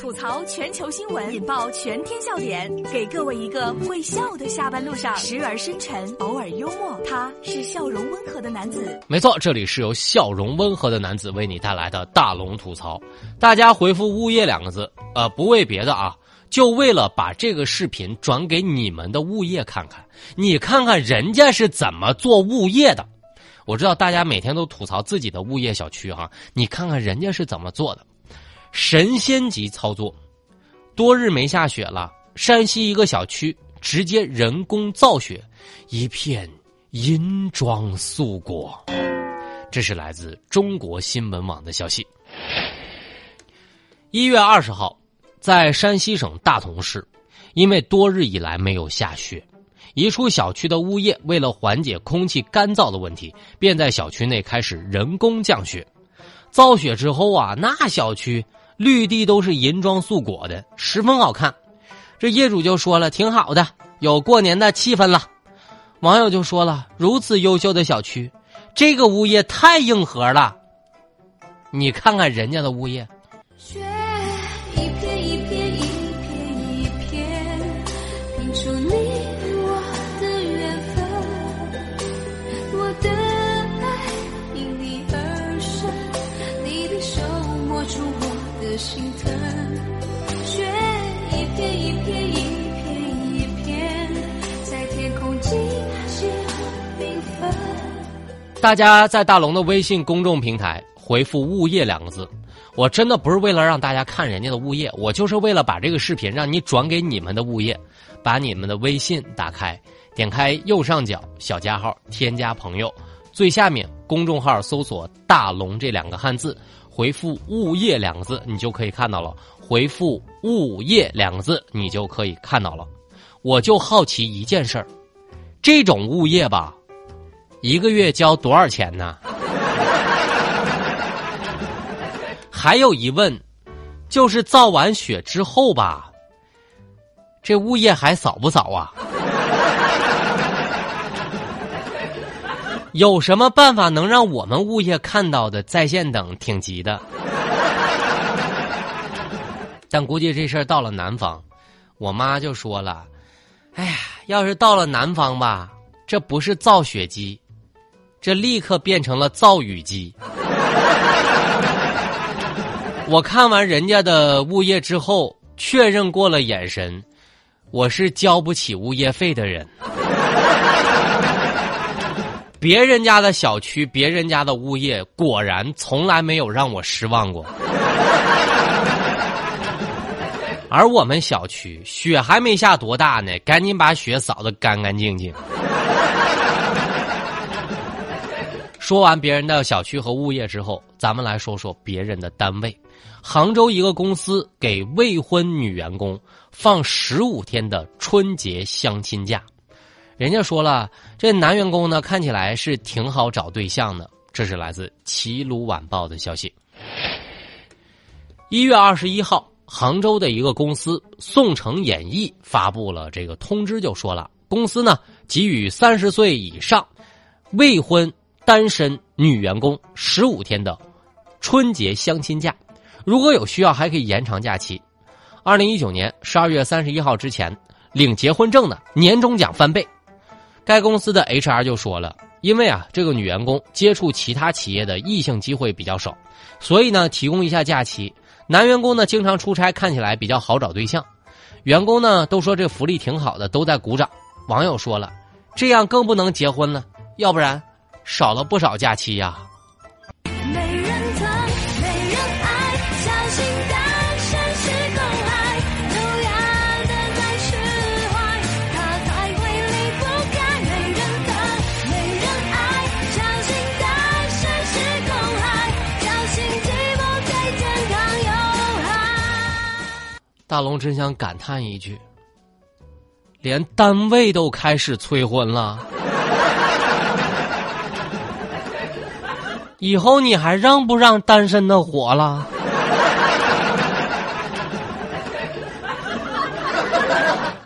吐槽全球新闻，引爆全天笑点，给各位一个会笑的下班路上，时而深沉，偶尔幽默。他是笑容温和的男子。没错，这里是由笑容温和的男子为你带来的大龙吐槽。大家回复“物业”两个字，呃，不为别的啊，就为了把这个视频转给你们的物业看看，你看看人家是怎么做物业的。我知道大家每天都吐槽自己的物业小区哈，你看看人家是怎么做的。神仙级操作，多日没下雪了，山西一个小区直接人工造雪，一片银装素裹。这是来自中国新闻网的消息。一月二十号，在山西省大同市，因为多日以来没有下雪，一处小区的物业为了缓解空气干燥的问题，便在小区内开始人工降雪。造雪之后啊，那小区。绿地都是银装素裹的，十分好看。这业主就说了：“挺好的，有过年的气氛了。”网友就说了：“如此优秀的小区，这个物业太硬核了。”你看看人家的物业。大家在大龙的微信公众平台回复“物业”两个字，我真的不是为了让大家看人家的物业，我就是为了把这个视频让你转给你们的物业。把你们的微信打开，点开右上角小加号，添加朋友，最下面公众号搜索“大龙”这两个汉字。回复“物业”两个字，你就可以看到了。回复“物业”两个字，你就可以看到了。我就好奇一件事儿，这种物业吧，一个月交多少钱呢？还有疑问，就是造完雪之后吧，这物业还扫不扫啊？有什么办法能让我们物业看到的在线等挺急的？但估计这事儿到了南方，我妈就说了：“哎呀，要是到了南方吧，这不是造雪机，这立刻变成了造雨机。”我看完人家的物业之后，确认过了眼神，我是交不起物业费的人。别人家的小区，别人家的物业，果然从来没有让我失望过。而我们小区雪还没下多大呢，赶紧把雪扫得干干净净。说完别人的小区和物业之后，咱们来说说别人的单位。杭州一个公司给未婚女员工放十五天的春节相亲假。人家说了，这男员工呢看起来是挺好找对象的。这是来自《齐鲁晚报》的消息。一月二十一号，杭州的一个公司宋城演艺发布了这个通知，就说了，公司呢给予三十岁以上未婚单身女员工十五天的春节相亲假，如果有需要还可以延长假期。二零一九年十二月三十一号之前领结婚证的，年终奖翻倍。该公司的 HR 就说了，因为啊，这个女员工接触其他企业的异性机会比较少，所以呢，提供一下假期。男员工呢，经常出差，看起来比较好找对象。员工呢，都说这福利挺好的，都在鼓掌。网友说了，这样更不能结婚了，要不然少了不少假期呀。大龙真想感叹一句：连单位都开始催婚了，以后你还让不让单身的活了？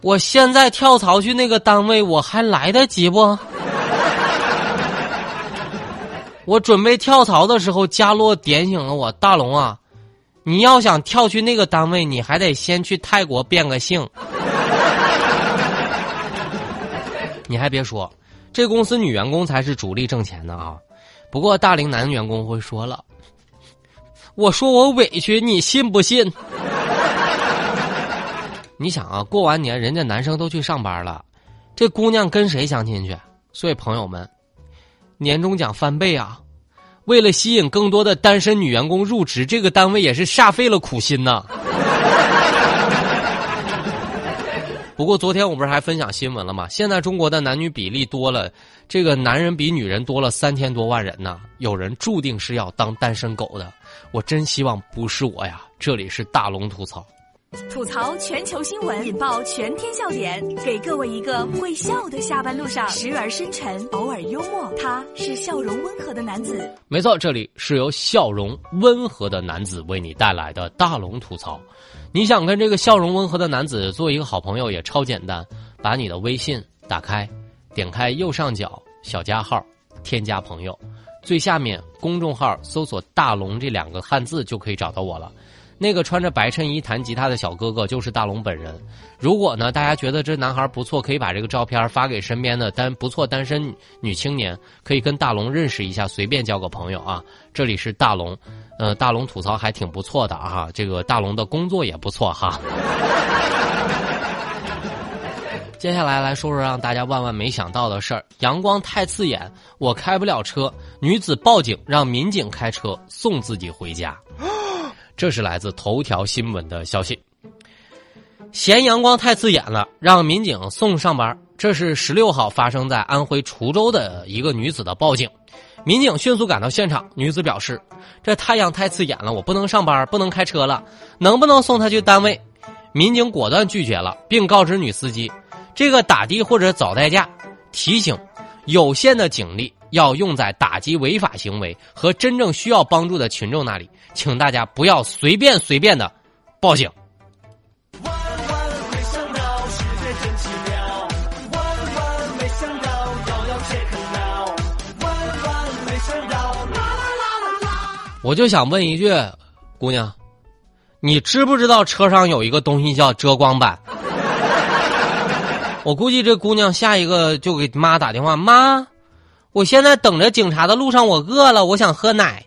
我现在跳槽去那个单位，我还来得及不？我准备跳槽的时候，佳洛点醒了我，大龙啊。你要想跳去那个单位，你还得先去泰国变个性。你还别说，这公司女员工才是主力挣钱的啊。不过大龄男员工会说了，我说我委屈，你信不信？你想啊，过完年人家男生都去上班了，这姑娘跟谁相亲去？所以朋友们，年终奖翻倍啊！为了吸引更多的单身女员工入职，这个单位也是煞费了苦心呐。不过昨天我不是还分享新闻了吗？现在中国的男女比例多了，这个男人比女人多了三千多万人呢。有人注定是要当单身狗的，我真希望不是我呀。这里是大龙吐槽。吐槽全球新闻，引爆全天笑点，给各位一个会笑的下班路上，时而深沉，偶尔幽默。他是笑容温和的男子。没错，这里是由笑容温和的男子为你带来的大龙吐槽。你想跟这个笑容温和的男子做一个好朋友，也超简单，把你的微信打开，点开右上角小加号，添加朋友，最下面公众号搜索“大龙”这两个汉字就可以找到我了。那个穿着白衬衣弹吉他的小哥哥就是大龙本人。如果呢，大家觉得这男孩不错，可以把这个照片发给身边的单不错单身女青年，可以跟大龙认识一下，随便交个朋友啊。这里是大龙，呃，大龙吐槽还挺不错的啊。这个大龙的工作也不错哈。接下来来说说让大家万万没想到的事儿：阳光太刺眼，我开不了车，女子报警让民警开车送自己回家。这是来自头条新闻的消息。嫌阳光太刺眼了，让民警送上班。这是十六号发生在安徽滁州的一个女子的报警。民警迅速赶到现场，女子表示：“这太阳太刺眼了，我不能上班，不能开车了，能不能送她去单位？”民警果断拒绝了，并告知女司机：“这个打的或者早代驾，提醒有限的警力。”要用在打击违法行为和真正需要帮助的群众那里，请大家不要随便随便的报警。万万没想到世界真奇妙，万万没想到遥遥万万没想到啦啦啦啦啦。我就想问一句，姑娘，你知不知道车上有一个东西叫遮光板？我估计这姑娘下一个就给妈打电话，妈。我现在等着警察的路上，我饿了，我想喝奶。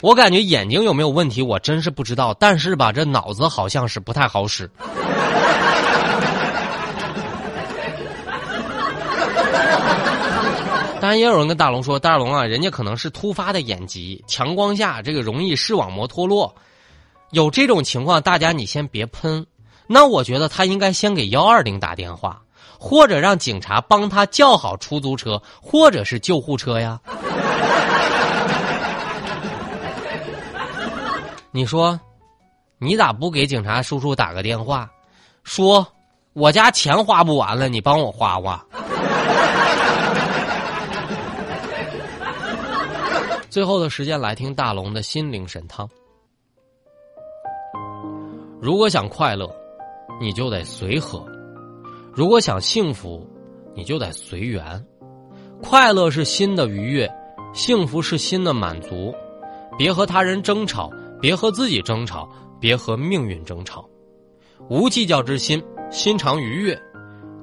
我感觉眼睛有没有问题，我真是不知道。但是吧，这脑子好像是不太好使。当然，也有人跟大龙说：“大龙啊，人家可能是突发的眼疾，强光下这个容易视网膜脱落。有这种情况，大家你先别喷。那我觉得他应该先给幺二零打电话。”或者让警察帮他叫好出租车，或者是救护车呀。你说，你咋不给警察叔叔打个电话，说我家钱花不完了，你帮我花花。最后的时间来听大龙的心灵神汤。如果想快乐，你就得随和。如果想幸福，你就得随缘。快乐是心的愉悦，幸福是心的满足。别和他人争吵，别和自己争吵，别和命运争吵。无计较之心，心常愉悦。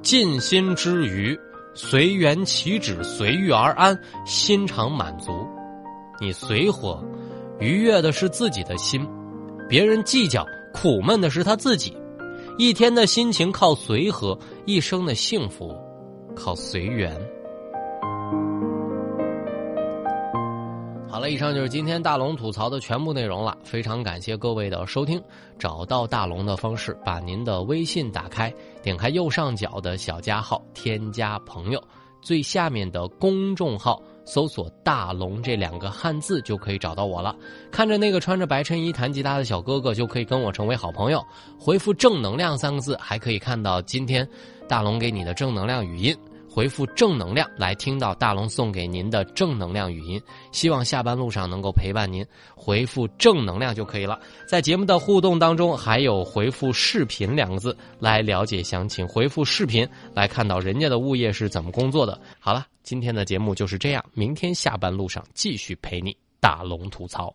尽心之余，随缘起止，随遇而安，心常满足。你随和，愉悦的是自己的心；别人计较，苦闷的是他自己。一天的心情靠随和，一生的幸福靠随缘。好了，以上就是今天大龙吐槽的全部内容了。非常感谢各位的收听。找到大龙的方式：把您的微信打开，点开右上角的小加号，添加朋友，最下面的公众号。搜索“大龙”这两个汉字就可以找到我了。看着那个穿着白衬衣弹吉他的小哥哥，就可以跟我成为好朋友。回复“正能量”三个字，还可以看到今天大龙给你的正能量语音。回复“正能量”来听到大龙送给您的正能量语音。希望下班路上能够陪伴您。回复“正能量”就可以了。在节目的互动当中，还有回复“视频”两个字来了解详情。回复“视频”来看到人家的物业是怎么工作的。好了。今天的节目就是这样，明天下班路上继续陪你大龙吐槽。